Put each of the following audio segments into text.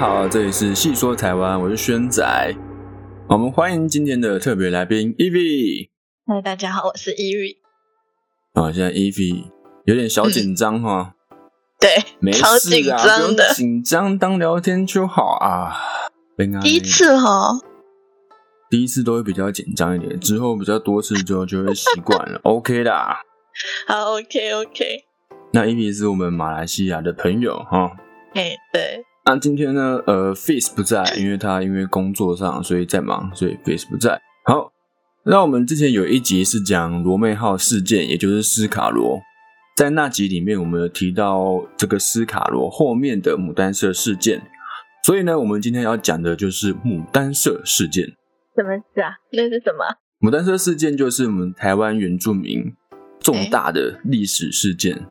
好，这里是细说台湾，我是轩仔。我们欢迎今天的特别来宾 Evie。嗨，大家好，我是 Evie。啊，现在 Evie 有点小紧张哈。对，没超紧事啊，张的紧张当聊天就好啊。第一次哈，第一次都会比较紧张一点，之后比较多次之后就会习惯了，OK 啦。好，OK OK。那 Evie 是我们马来西亚的朋友哈。哎，对，那今天呢，呃，Face 不在，因为他因为工作上所以在忙，所以 Face 不在。好，那我们之前有一集是讲罗妹号事件，也就是斯卡罗。在那集里面，我们有提到这个斯卡罗后面的牡丹社事件，所以呢，我们今天要讲的就是牡丹社事件。什么事啊？那是什么？牡丹社事件就是我们台湾原住民重大的历史事件。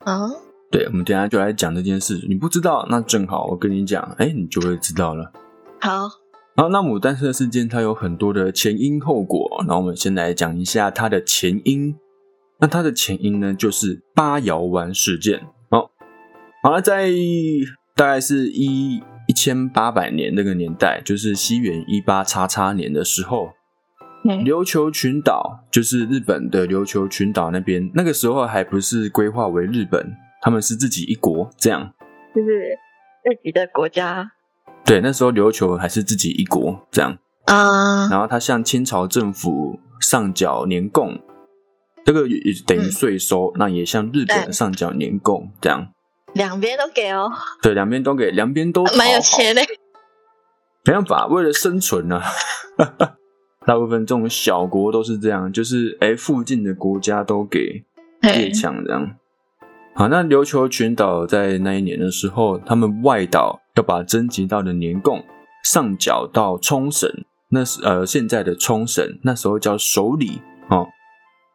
啊？对，我们等一下就来讲这件事。你不知道，那正好我跟你讲，哎，你就会知道了。好，好，那牡丹社事件它有很多的前因后果，那我们先来讲一下它的前因。那它的前因呢，就是八窑湾事件。好，好了，在大概是一一千八百年那个年代，就是西元一八叉叉年的时候，嗯琉球群岛就是日本的琉球群岛那边，那个时候还不是规划为日本，他们是自己一国这样。就是自己的国家对，那时候琉球还是自己一国这样。啊。然后他向清朝政府上缴年贡，这个也也等于税收，那也向日本对上缴年贡，这样两边都给哦，对，两边都给，两边都蛮有钱的。没办法，为了生存呢、啊，大部分这种小国都是这样，就是哎，附近的国家都给列嘿强这样。好，那琉球群岛在那一年的时候，他们外岛要把征集到的年贡上缴到冲绳，那是呃现在的冲绳，那时候叫首里哦。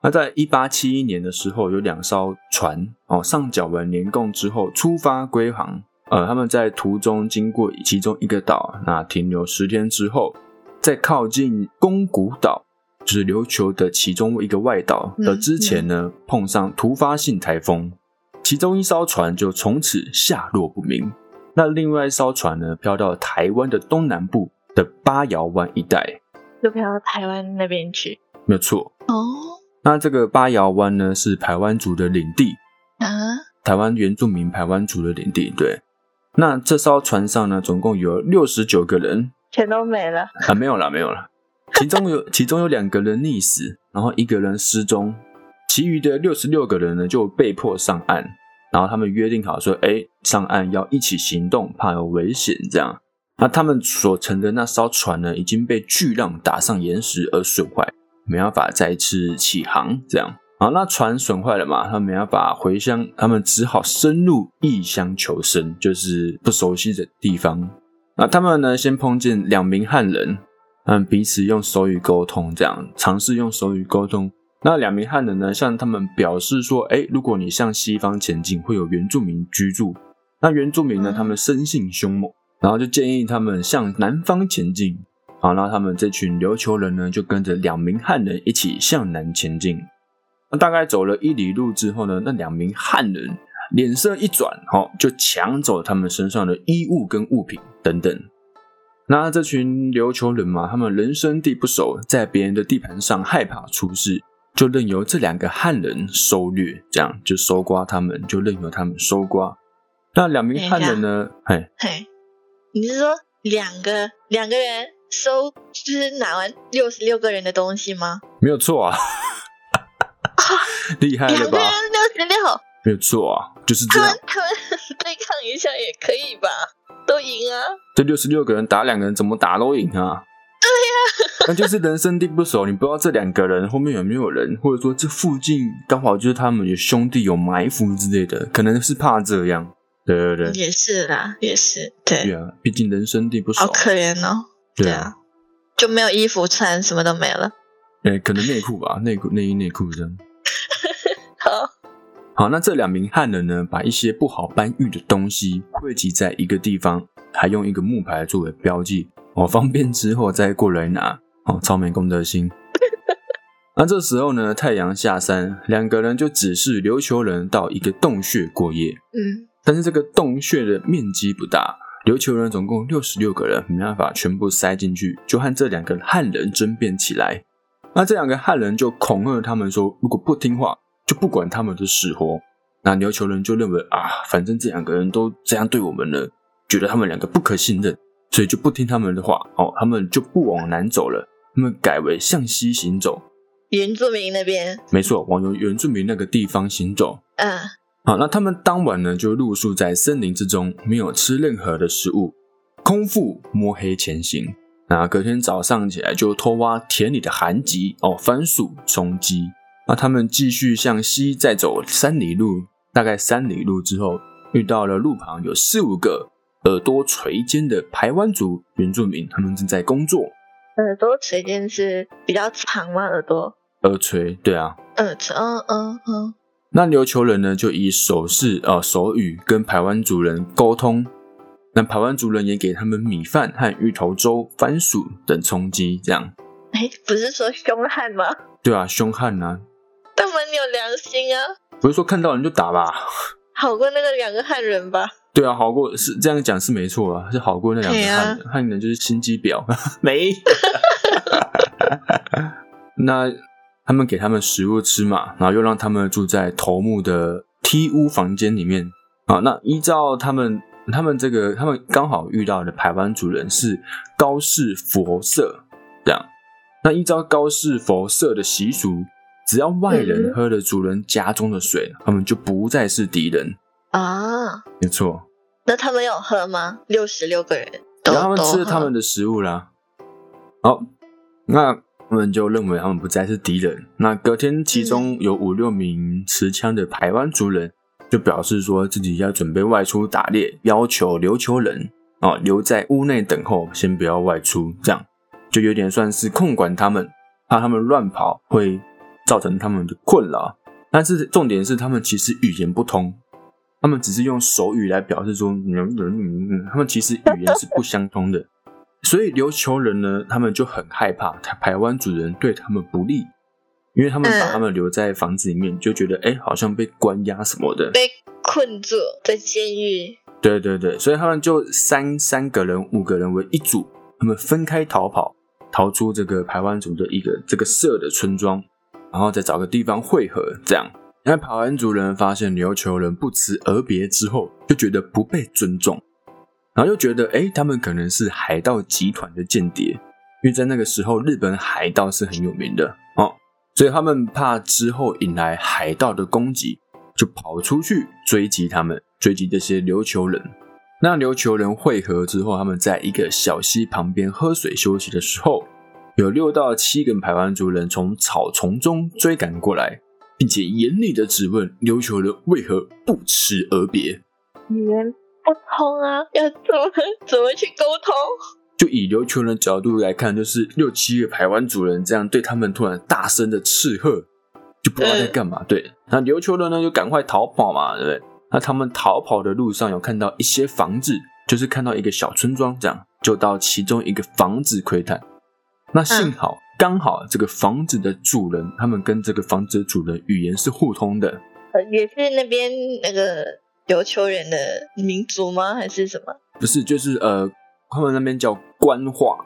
那在一八七一年的时候，有两艘船哦上缴完年贡之后出发归航，呃，他们在途中经过其中一个岛，那停留十天之后，在靠近宫古岛，就是琉球的其中一个外岛的之前呢，碰上突发性台风，其中一艘船就从此下落不明。那另外一艘船呢，飘到台湾的东南部的八窑湾一带，就飘到台湾那边去。没有错。哦那这个八窑湾呢，是台湾族的领地，啊，台湾原住民台湾族的领地。对，那这艘船上呢，总共有六十九个人全都没了。啊，没有了，没有了。其中有其中有两个人溺死，然后一个人失踪，其余的六十六个人呢就被迫上岸。然后他们约定好说，哎，上岸要一起行动，怕有危险这样。那他们所乘的那艘船呢，已经被巨浪打上岩石而损坏，没办法再次起航。这样，好，那船损坏了嘛，他们没办法回乡，他们只好深入异乡求生，就是不熟悉的地方。那他们呢，先碰见两名汉人，嗯，彼此用手语沟通，这样尝试用手语沟通。那两名汉人呢，向他们表示说，哎，如果你向西方前进，会有原住民居住。那原住民呢，嗯他们生性凶猛，然后就建议他们向南方前进。好，那他们这群琉球人呢，就跟着两名汉人一起向南前进。那大概走了一里路之后呢，那两名汉人脸色一转，哈、就抢走他们身上的衣物跟物品等等。那这群琉球人嘛，他们人生地不熟，在别人的地盘上害怕出事，就任由这两个汉人收掠，这样就搜刮他们，就任由他们收刮。那两名汉人呢？嘿，嘿，你是说两个两个人收，就是拿完六十六个人的东西吗？没有错啊，厉害了吧两个人？六十六，没有错啊，就是这样他们。他们对抗一下也可以吧？都赢啊！这六十六个人打两个人，怎么打都赢啊？对呀、那就是人生地不熟，你不知道这两个人后面有没有人，或者说这附近刚好就是他们有兄弟有埋伏之类的，可能是怕这样。对对对，也是啦，也是，对，对啊，毕竟人生地不熟好。可怜哦。对啊，对啊，就没有衣服穿，什么都没了。哎、可能内裤吧，内裤、内衣、内裤这样。好，好，那这两名汉人呢，把一些不好搬运的东西汇集在一个地方，还用一个木牌作为标记，哦，方便之后再过来拿，哦，超没公德心。那这时候呢，太阳下山，两个人就指示琉球人到一个洞穴过夜。嗯，但是这个洞穴的面积不大，琉球人总共六十六个人，没办法全部塞进去，就和这两个汉人争辩起来。那这两个汉人就恐吓他们说，如果不听话，就不管他们的死活。那琉球人就认为啊，反正这两个人都这样对我们了，觉得他们两个不可信任，所以就不听他们的话。哦，他们就不往南走了，他们改为向西行走。原住民那边，没错，往原原住民那个地方行走。嗯，好，那他们当晚呢，就露宿在森林之中，没有吃任何的食物，空腹摸黑前行。那隔天早上起来，就偷挖田里的寒棘哦，番薯、充饥。那他们继续向西再走三里路，大概三里路之后，遇到了路旁有四五个耳朵垂肩的台湾族原住民，他们正在工作。耳朵垂肩是比较长吗？耳朵？耳垂，对啊。耳垂，嗯嗯嗯。那琉球人呢，就以手势呃手语跟台湾族人沟通。那台湾族人也给他们米饭和芋头粥、番薯等充饥，这样。哎，不是说凶悍吗？对啊，凶悍啊。他们有良心啊。不是说看到人就打吧？好过那个两个汉人吧？对啊，好过是这样讲是没错啊，是好过那两个汉汉人就是心机婊，没。那他们给他们食物吃嘛，然后又让他们住在头目的梯屋房间里面啊。那依照他们他们这个他们刚好遇到的台湾主人是高氏佛社这样。那依照高氏佛社的习俗，只要外人喝了主人家中的水，他们就不再是敌人啊。没错。那他们有喝吗？六十六个人，然后他们吃了他们的食物啦。好，那。他们就认为他们不再是敌人。那隔天，其中有五六名持枪的台湾族人就表示说自己要准备外出打猎，要求琉球人啊留在屋内等候，先不要外出。这样就有点算是控管他们，怕他们乱跑会造成他们的困扰。但是重点是，他们其实语言不通，他们只是用手语来表示说，他们其实语言是不相通的。所以琉球人呢，他们就很害怕台湾主人对他们不利，因为他们把他们留在房子里面，就觉得哎，好像被关押什么的，被困住在监狱。对对对，所以他们就三三个人、五个人为一组，他们分开逃跑，逃出这个台湾族的一个这个社的村庄，然后再找个地方汇合。这样，那台湾族人发现琉球人不辞而别之后，就觉得不被尊重。然后又觉得，哎，他们可能是海盗集团的间谍，因为在那个时候，日本海盗是很有名的哦，所以他们怕之后引来海盗的攻击，就跑出去追击他们，追击这些琉球人。那琉球人汇合之后，他们在一个小溪旁边喝水休息的时候，有六到七个排湾族人从草丛中追赶过来，并且严厉的质问琉球人为何不辞而别。语言不通啊，要怎么怎么去沟通？就以琉球人的角度来看，就是六七个台湾主人这样对他们突然大声的斥喝，就不知道在干嘛。对，那琉球人呢就赶快逃跑嘛，对不对？那他们逃跑的路上有看到一些房子，就是看到一个小村庄，这样就到其中一个房子窥探。那幸好刚好这个房子的主人，他们跟这个房子的主人语言是互通的，呃，也是那边那个。琉球人的民族吗？还是什么？不是，就是呃，他们那边叫官话，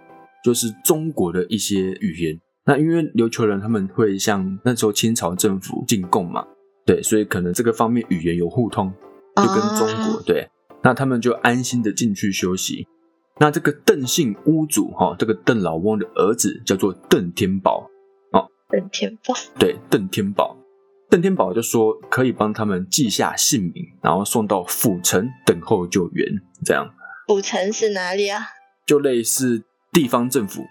就是中国的一些语言。那因为琉球人他们会向那时候清朝政府进贡嘛，对，所以可能这个方面语言有互通，就跟中国对。那他们就安心的进去休息。那这个邓姓屋主哈，这个邓老翁的儿子叫做邓天宝，哦，邓天宝，对，邓天宝。邓天宝就说可以帮他们记下姓名，然后送到府城等候救援。这样，府城是哪里啊？就类似地方政府。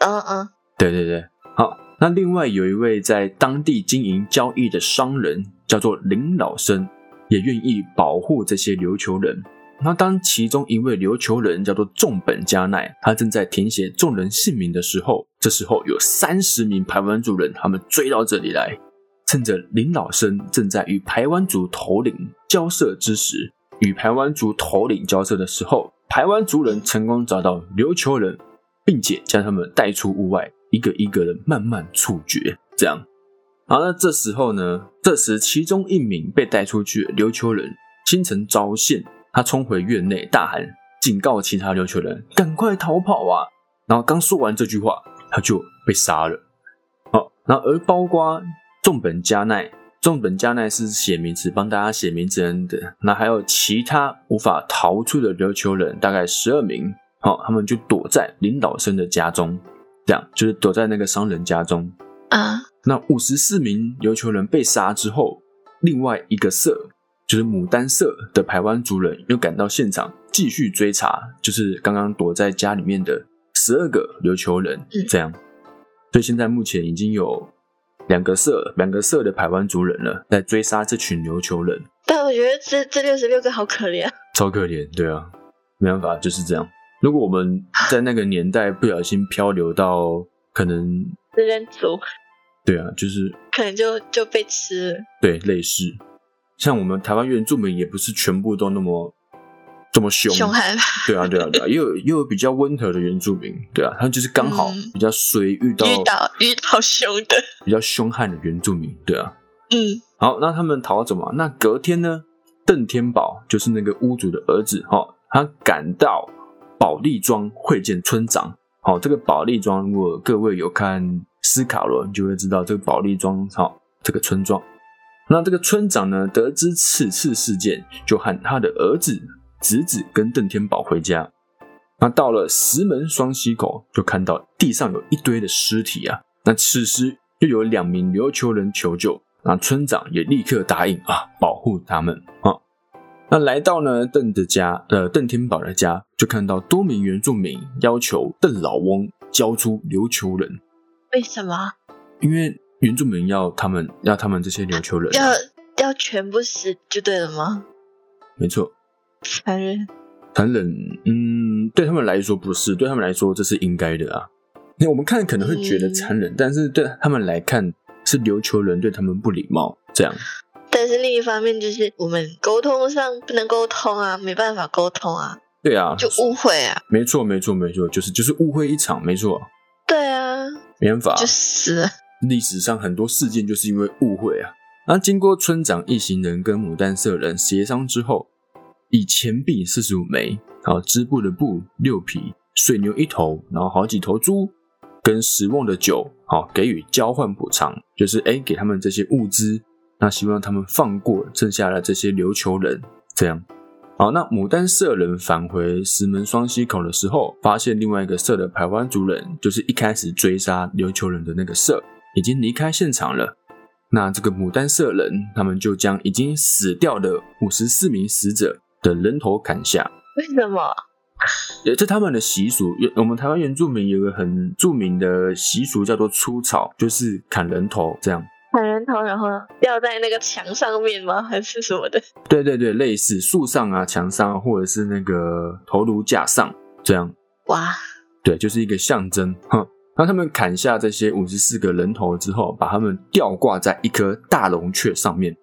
嗯嗯，对对对，好。那另外有一位在当地经营交易的商人，叫做林老生，也愿意保护这些琉球人。那当其中一位琉球人叫做重本加奈，他正在填写众人姓名的时候，这时候有三十名排湾族人，他们追到这里来。趁着林老生正在与排湾族头领交涉之时，与排湾族头领交涉的时候，排湾族人成功找到琉球人，并且将他们带出屋外，一个一个的慢慢处决。这样，好，那这时候呢？这时其中一名被带出去的琉球人，心存招线，他冲回院内大喊：“警告其他琉球人赶快逃跑啊！然后刚说完这句话，他就被杀了。好，然后而包括重本加奈，重本加奈是写名字帮大家写名字的。那还有其他无法逃出的琉球人，大概十二名。好，他们就躲在领导生的家中，这样就是躲在那个商人家中啊。那五十四名琉球人被杀之后，另外一个社。就是牡丹社的台湾族人又赶到现场继续追查，就是刚刚躲在家里面的十二个琉球人，这样。所以现在目前已经有两个社、两个社的台湾族人了，在追杀这群琉球人。但我觉得这这六十六个好可怜，超可怜，对啊，没办法，就是这样。如果我们在那个年代不小心漂流到可能食人族，对啊，就是可能就就被吃了，对，类似。像我们台湾原住民也不是全部都那么这么凶，凶悍。对啊，对啊，对啊，又有也有比较温和的原住民，对啊，他们就是刚好比较随遇到遇到遇到凶的，比较凶悍的原住民，对啊。嗯，好，那他们逃走嘛？那隔天呢？邓天宝就是那个屋主的儿子，哈，他赶到保利庄会见村长。好，这个保利庄，如果各位有看斯卡罗，你就会知道这个保利庄，好，这个村庄。那这个村长呢，得知此次事件，就喊他的儿子、侄子跟邓天宝回家。那到了石门双溪口，就看到地上有一堆的尸体啊。那此时又有两名琉球人求救，那村长也立刻答应啊，保护他们啊。那来到呢邓的家，呃邓天宝的家，就看到多名原住民要求邓老翁交出琉球人。为什么？因为。原住民要他们要他们这些琉球人要要全部死就对了吗？没错，残忍，残忍，嗯，对他们来说不是，对他们来说这是应该的啊。那我们看可能会觉得残忍，但是对他们来看是琉球人对他们不礼貌这样。但是另一方面就是我们沟通上不能沟通啊，没办法沟通啊。对啊，就误会啊。没错，没错，没错，就是就是误会一场，没错。对啊，没办法，就死了。历史上很多事件就是因为误会啊。那经过村长一行人跟牡丹社人协商之后，以钱币四十五枚，然后织布的布六匹，水牛一头，然后好几头猪，跟十瓮的酒，好给予交换补偿，就是哎给他们这些物资，那希望他们放过剩下的这些琉球人。这样好，那牡丹社人返回石门双溪口的时候，发现另外一个社的排湾族人，就是一开始追杀琉球人的那个社。已经离开现场了。那这个牡丹社人，他们就将已经死掉的五十四名死者的人头砍下。为什么？也这他们的习俗。我们台湾原住民有个很著名的习俗，叫做出草，就是砍人头。这样砍人头，然后吊在那个墙上面吗？还是什么的？对对对，类似树上啊、墙上，或者是那个头颅架上这样。哇，对，就是一个象征。哼。当他们砍下这些五十四个人头之后，把他们吊挂在一颗大龙雀上面，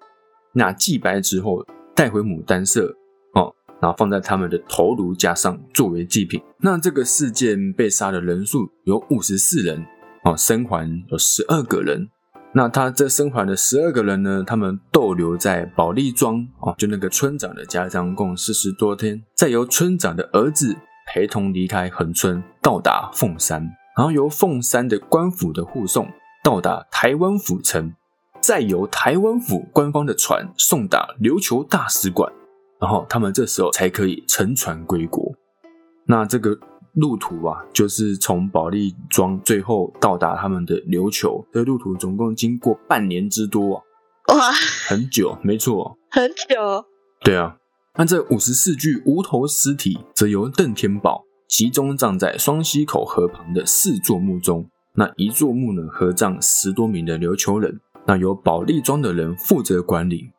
那祭拜之后带回牡丹社哦，然后放在他们的头颅架上作为祭品。那这个事件被杀的人数有五十四人哦，生还有十二个人。那他这生还的十二个人呢，他们逗留在保利庄哦，就那个村长的家乡共四十多天，再由村长的儿子陪同离开横村，到达凤山。然后由凤山的官府的护送到达台湾府城，再由台湾府官方的船送达琉球大使馆，然后他们这时候才可以乘船归国。那这个路途啊，就是从保利庄最后到达他们的琉球，这路途总共经过半年之多啊！哇，很久，没错，很久。对啊，那这五十四具无头尸体，则由邓天宝。集中葬在双溪口河旁的四座墓中，那一座墓呢，合葬十多名的琉球人，那由保利庄的人负责管理。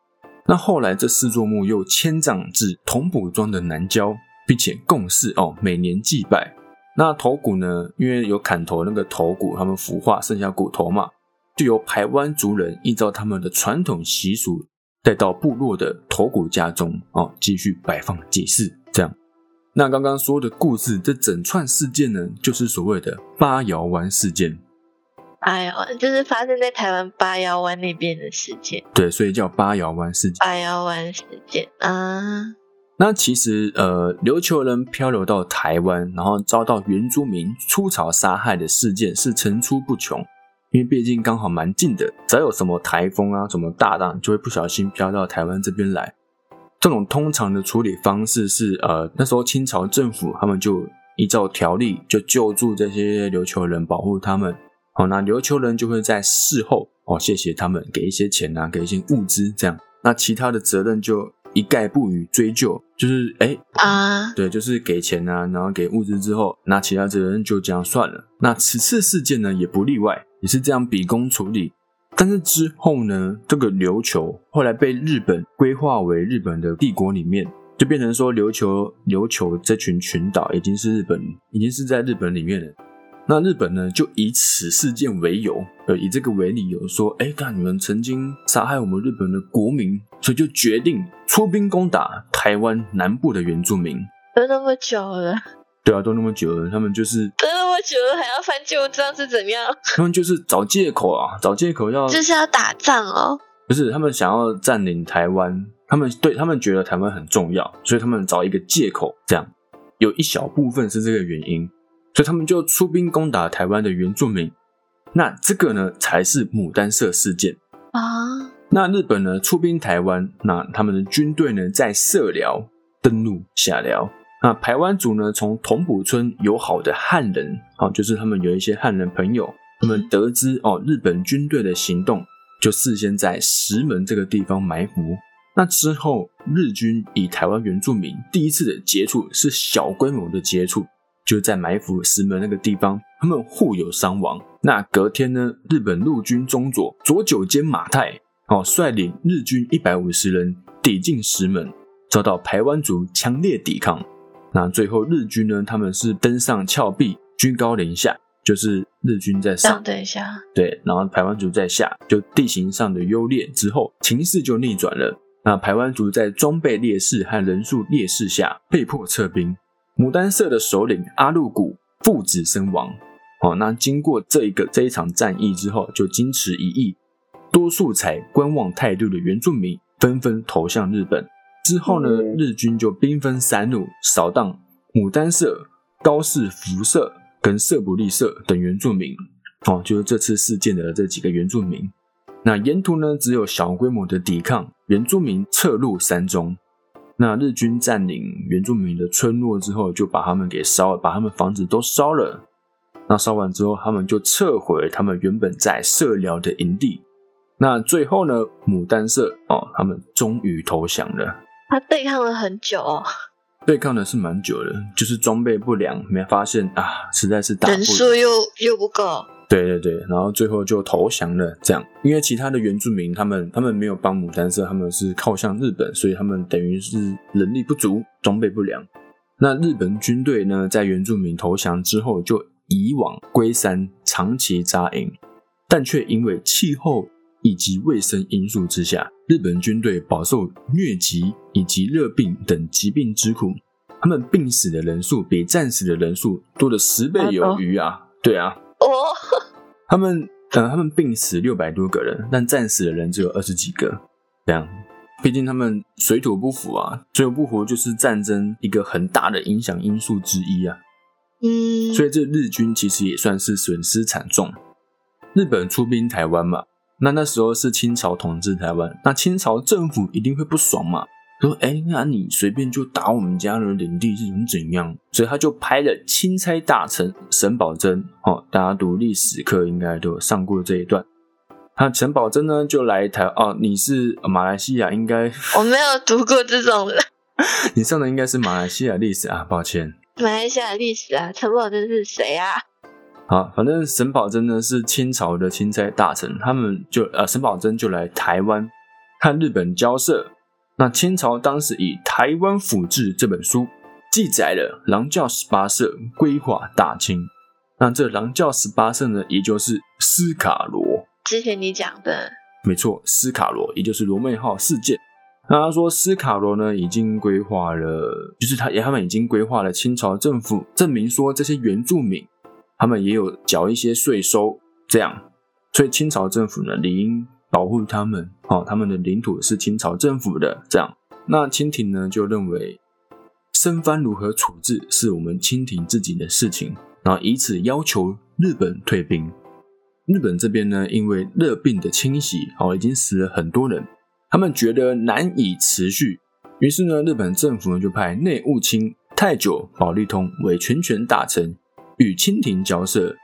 那后来这四座墓又迁葬至同埔庄的南郊，并且共事哦，每年祭拜。那头骨呢，因为有砍头那个头骨，他们腐化剩下骨头嘛，就由台湾族人依照他们的传统习俗，带到部落的头骨家中哦，继续摆放祭祀，那刚刚说的故事，这整串事件呢，就是所谓的八窑湾事件。八窑湾就是发生在台湾八窑湾那边的事件。对，所以叫八窑湾事件。八窑湾事件啊，那其实呃，琉球人漂流到台湾，然后遭到原住民出草杀害的事件是层出不穷，因为毕竟刚好蛮近的，只要有什么台风啊、什么大浪，就会不小心飘到台湾这边来。这种通常的处理方式是，呃，那时候清朝政府他们就依照条例就救助这些琉球人，保护他们。好，那琉球人就会在事后哦，谢谢他们，给一些钱啊，给一些物资，这样。那其他的责任就一概不予追究，就是哎啊，对，就是给钱啊，然后给物资之后，那其他责任就这样算了。那此次事件呢，也不例外，也是这样比公处理。但是之后呢，这个琉球后来被日本规划为日本的帝国里面，就变成说琉球琉球这群群岛已经是日本，已经是在日本里面了。那日本呢，就以此事件为由，呃，以这个为理由说，哎，看你们曾经杀害我们日本的国民，所以就决定出兵攻打台湾南部的原住民。都那么久了，对啊，都那么久了，他们就是都那么久了还要翻旧账是怎样？他们就是找借口啊，找借口要就是要打仗哦。不是，他们想要占领台湾，他们对他们觉得台湾很重要，所以他们找一个借口，这样有一小部分是这个原因。所以他们就出兵攻打台湾的原住民，那这个呢才是牡丹社事件啊。那日本呢出兵台湾，那他们的军队呢在社寮登陆下寮。那台湾族呢从同埔村友好的汉人，啊，就是他们有一些汉人朋友，他们得知哦日本军队的行动，就事先在石门这个地方埋伏。那之后日军以台湾原住民第一次的接触是小规模的接触。就在埋伏石门那个地方，他们互有伤亡。那隔天呢，日本陆军中佐佐久间马太哦率领日军一百五十人抵近石门，遭到台湾族强烈抵抗。那最后日军呢，他们是登上峭壁，居高临下，就是日军在上，等下，对，然后台湾族在下，就地形上的优劣之后，情势就逆转了。那台湾族在装备劣势和人数劣势下，被迫撤兵。牡丹社的首领阿禄古父子身亡。哦，那经过这一个这一场战役之后，就矜持一役，多数采观望态度的原住民纷纷投向日本。之后呢，日军就兵分三路扫荡牡丹社、高市福社跟社不利社等原住民。哦，就是这次事件的这几个原住民。那沿途呢，只有小规模的抵抗，原住民撤入山中。那日军占领原住民的村落之后，就把他们给烧了，把他们房子都烧了。那烧完之后，他们就撤回他们原本在社寮的营地。那最后呢，牡丹社哦，他们终于投降了。他对抗了很久，哦对抗的是蛮久的，就是装备不良，没发现啊，实在是打人数又又不够。对对对，然后最后就投降了。这样，因为其他的原住民他们他们没有帮牡丹社，他们是靠向日本，所以他们等于是人力不足，装备不良。那日本军队呢，在原住民投降之后，就移往龟山长期扎营，但却因为气候以及卫生因素之下，日本军队饱受疟疾以及热病等疾病之苦，他们病死的人数比战死的人数多了十倍有余啊！对啊。哦，他们呃，他们病死六百多个人，但战死的人只有二十几个。这样，毕竟他们水土不服啊，水土不服就是战争一个很大的影响因素之一啊。嗯，所以这日军其实也算是损失惨重。日本出兵台湾嘛，那那时候是清朝统治台湾，那清朝政府一定会不爽嘛。说哎，那你随便就打我们家的领地是能怎样？所以他就派了钦差大臣沈葆桢，哦，大家读历史课应该都有上过这一段。那沈葆桢呢就来台，哦，你是马来西亚，应该我没有读过这种的。你上的应该是马来西亚历史啊，抱歉。马来西亚历史啊，陈葆桢是谁啊？好，反正沈葆桢呢是清朝的钦差大臣，他们就呃沈葆桢就来台湾和日本交涉。那清朝当时以《台湾府志》这本书记载了狼教十八社规划大清。那这狼教十八社呢，也就是斯卡罗。之前你讲的，没错，斯卡罗也就是罗妹号事件。那他说斯卡罗呢，已经规划了，就是他，他们已经规划了清朝政府，证明说这些原住民他们也有缴一些税收，这样，所以清朝政府呢理应。保护他们，哦，他们的领土是清朝政府的，这样，那清廷呢就认为生番如何处置是我们清廷自己的事情，然后以此要求日本退兵。日本这边呢，因为热病的侵袭，哦，已经死了很多人，他们觉得难以持续，于是呢，日本政府呢就派内务卿太久保利通为全权大臣，与清廷交涉。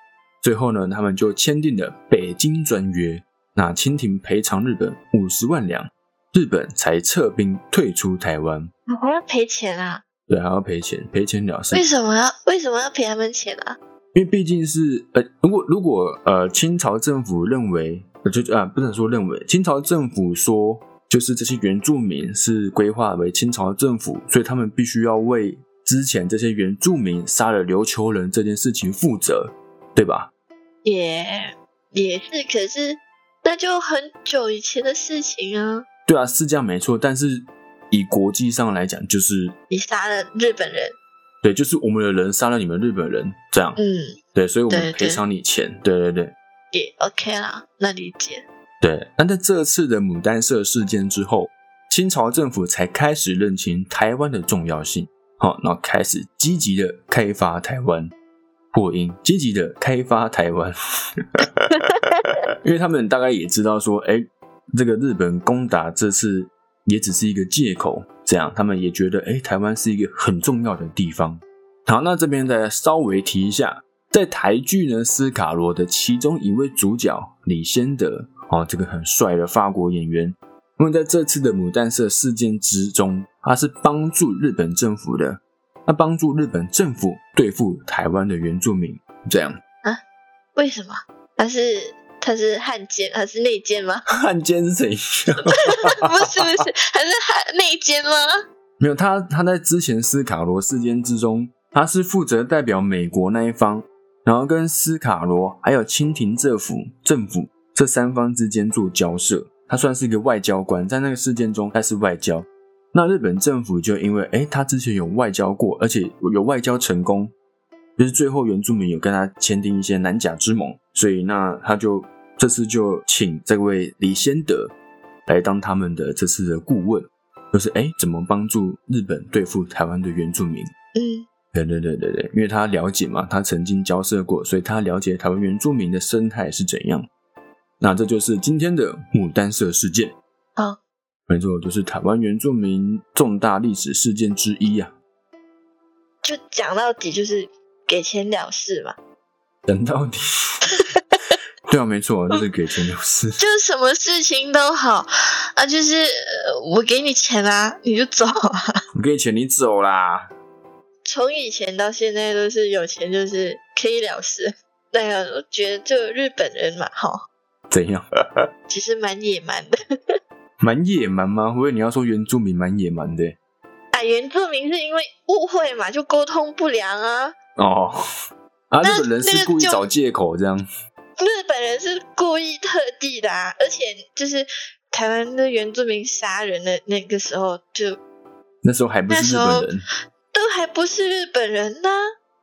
最后呢，他们就签订了北京专约，那清廷赔偿日本五十万两，日本才撤兵退出台湾。还要赔钱啊？对，还要赔钱，赔钱了事。为什么要为什么要赔他们钱啊？因为毕竟是呃，如果如果呃，清朝政府认为，就啊，不能说认为，清朝政府说，就是这些原住民是规划为清朝政府，所以他们必须要为之前这些原住民杀了琉球人这件事情负责，对吧？也也是，可是那就很久以前的事情啊。对啊，是这样没错，但是以国际上来讲，就是你杀了日本人。对，就是我们的人杀了你们日本人，这样。嗯，对，所以我们赔偿你钱。对对对，也 OK 啦，那理解。对，那在这次的牡丹社事件之后，清朝政府才开始认清台湾的重要性，好，然后开始积极的开发台湾，破音，积极的开发台湾，因为他们大概也知道说，哎，这个日本攻打这次也只是一个借口。这样，他们也觉得，哎，台湾是一个很重要的地方。好，那这边再稍微提一下，在台剧呢，《斯卡罗》的其中一位主角李先德，哦，这个很帅的法国演员，那么在这次的牡丹社事件之中，他是帮助日本政府的，他帮助日本政府对付台湾的原住民。这样啊？为什么？他是？他是汉奸他是内奸吗？汉奸是谁？不 是不是，还是汉内奸吗？没有，他他在之前斯卡罗事件之中，他是负责代表美国那一方，然后跟斯卡罗还有清廷政府政府这三方之间做交涉，他算是一个外交官，在那个事件中他是外交。那日本政府就因为哎，他之前有外交过，而且有外交成功。就是最后原住民有跟他签订一些南甲之盟，所以那他就这次就请这位李先德来当他们的这次的顾问，就是哎怎么帮助日本对付台湾的原住民？嗯，对对对对对，因为他了解嘛，他曾经交涉过，所以他了解台湾原住民的生态是怎样。那这就是今天的牡丹社事件。好，没错，就是台湾原住民重大历史事件之一呀。就讲到底就是。给钱了事嘛？等到底？对啊，没错，就是给钱了事。就是什么事情都好啊，就是我给你钱啊，你就走啊。我给你钱，你走啦。从以前到现在都是有钱就是可以了事。那个我觉得就日本人嘛，哈。怎样？其实蛮野蛮的。蛮野蛮吗？我以为你要说原住民蛮野蛮的。啊，原住民是因为误会嘛，就沟通不良啊。哦，啊，日本人是故意找借口这样。日本人是故意特地的啊，而且就是台湾的原住民杀人的那个时候，就那时候还不是日本人，都还不是日本人呢。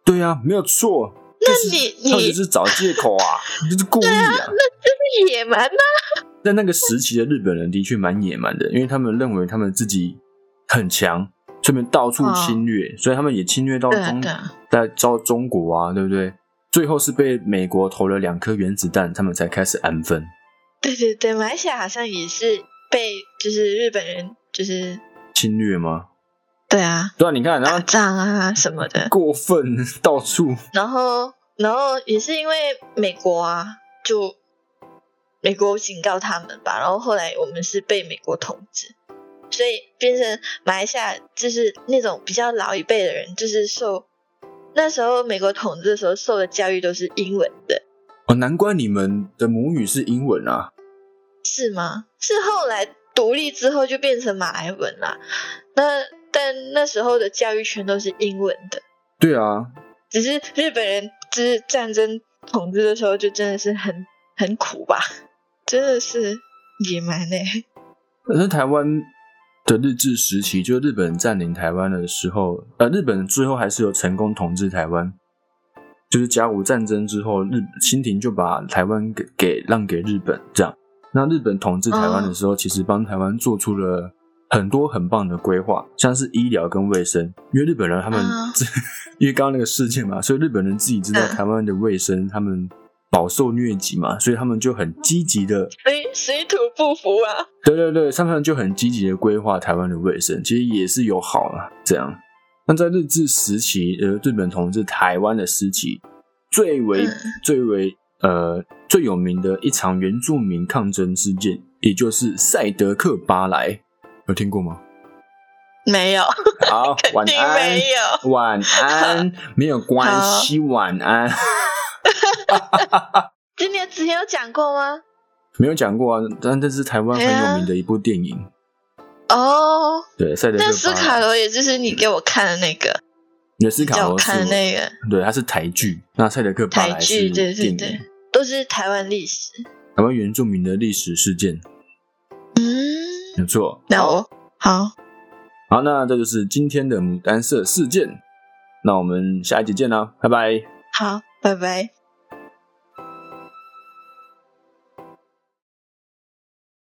对啊，没有错。那你你是找借口啊？就是故意啊？那就是野蛮呐。在那个时期的日本人的确蛮野蛮的，因为他们认为他们自己很强。顺便到处侵略，所以他们也侵略到中，在招中国啊，对不对？最后是被美国投了两颗原子弹，他们才开始安分。对对对，马来西亚好像也是被就是日本人就是侵略吗？对啊，对啊，你看，然后仗啊什么的，过分 到处。然后，然后也是因为美国啊，就美国警告他们吧，然后后来我们是被美国统治。所以变成马来西亚就是那种比较老一辈的人，就是受那时候美国统治的时候受的教育都是英文的。哦，难怪你们的母语是英文啊？是吗？是后来独立之后就变成马来文啦。那但那时候的教育全都是英文的。对啊。只是日本人就是战争统治的时候就真的是很很苦吧？真的是野蛮嘞。可是台湾。的日治时期，就日本占领台湾的时候，呃，日本最后还是有成功统治台湾。就是甲午战争之后，日清廷就把台湾给给让给日本，这样。那日本统治台湾的时候，其实帮台湾做出了很多很棒的规划，像是医疗跟卫生，因为日本人他们 因为刚刚那个事件嘛，所以日本人自己知道嗯台湾的卫生，他们饱受疟疾嘛，所以他们就很积极的，水水土不服啊。对对对，他们就很积极的规划台湾的卫生，其实也是有好了这样。那在日治时期，呃，日本统治台湾的时期，最为、嗯最为呃最有名的一场原住民抗争事件，也就是赛德克巴莱，有听过吗？没有，好，晚安，没有。晚安，没有关系，晚安。今年之前有讲过吗？没有讲过啊，但这是台湾很有名的一部电影，哦，对，赛德克那斯。卡罗也就是你给我看的那个，你斯卡罗是看的那个对，它是台剧，那赛德克巴台莱是剧，对对对，都是台湾历史。台湾原住民的历史事件，嗯，没错。好那我好，好，那这就是今天的牡丹社事件，那我们下一集见啦，拜拜。好，拜拜。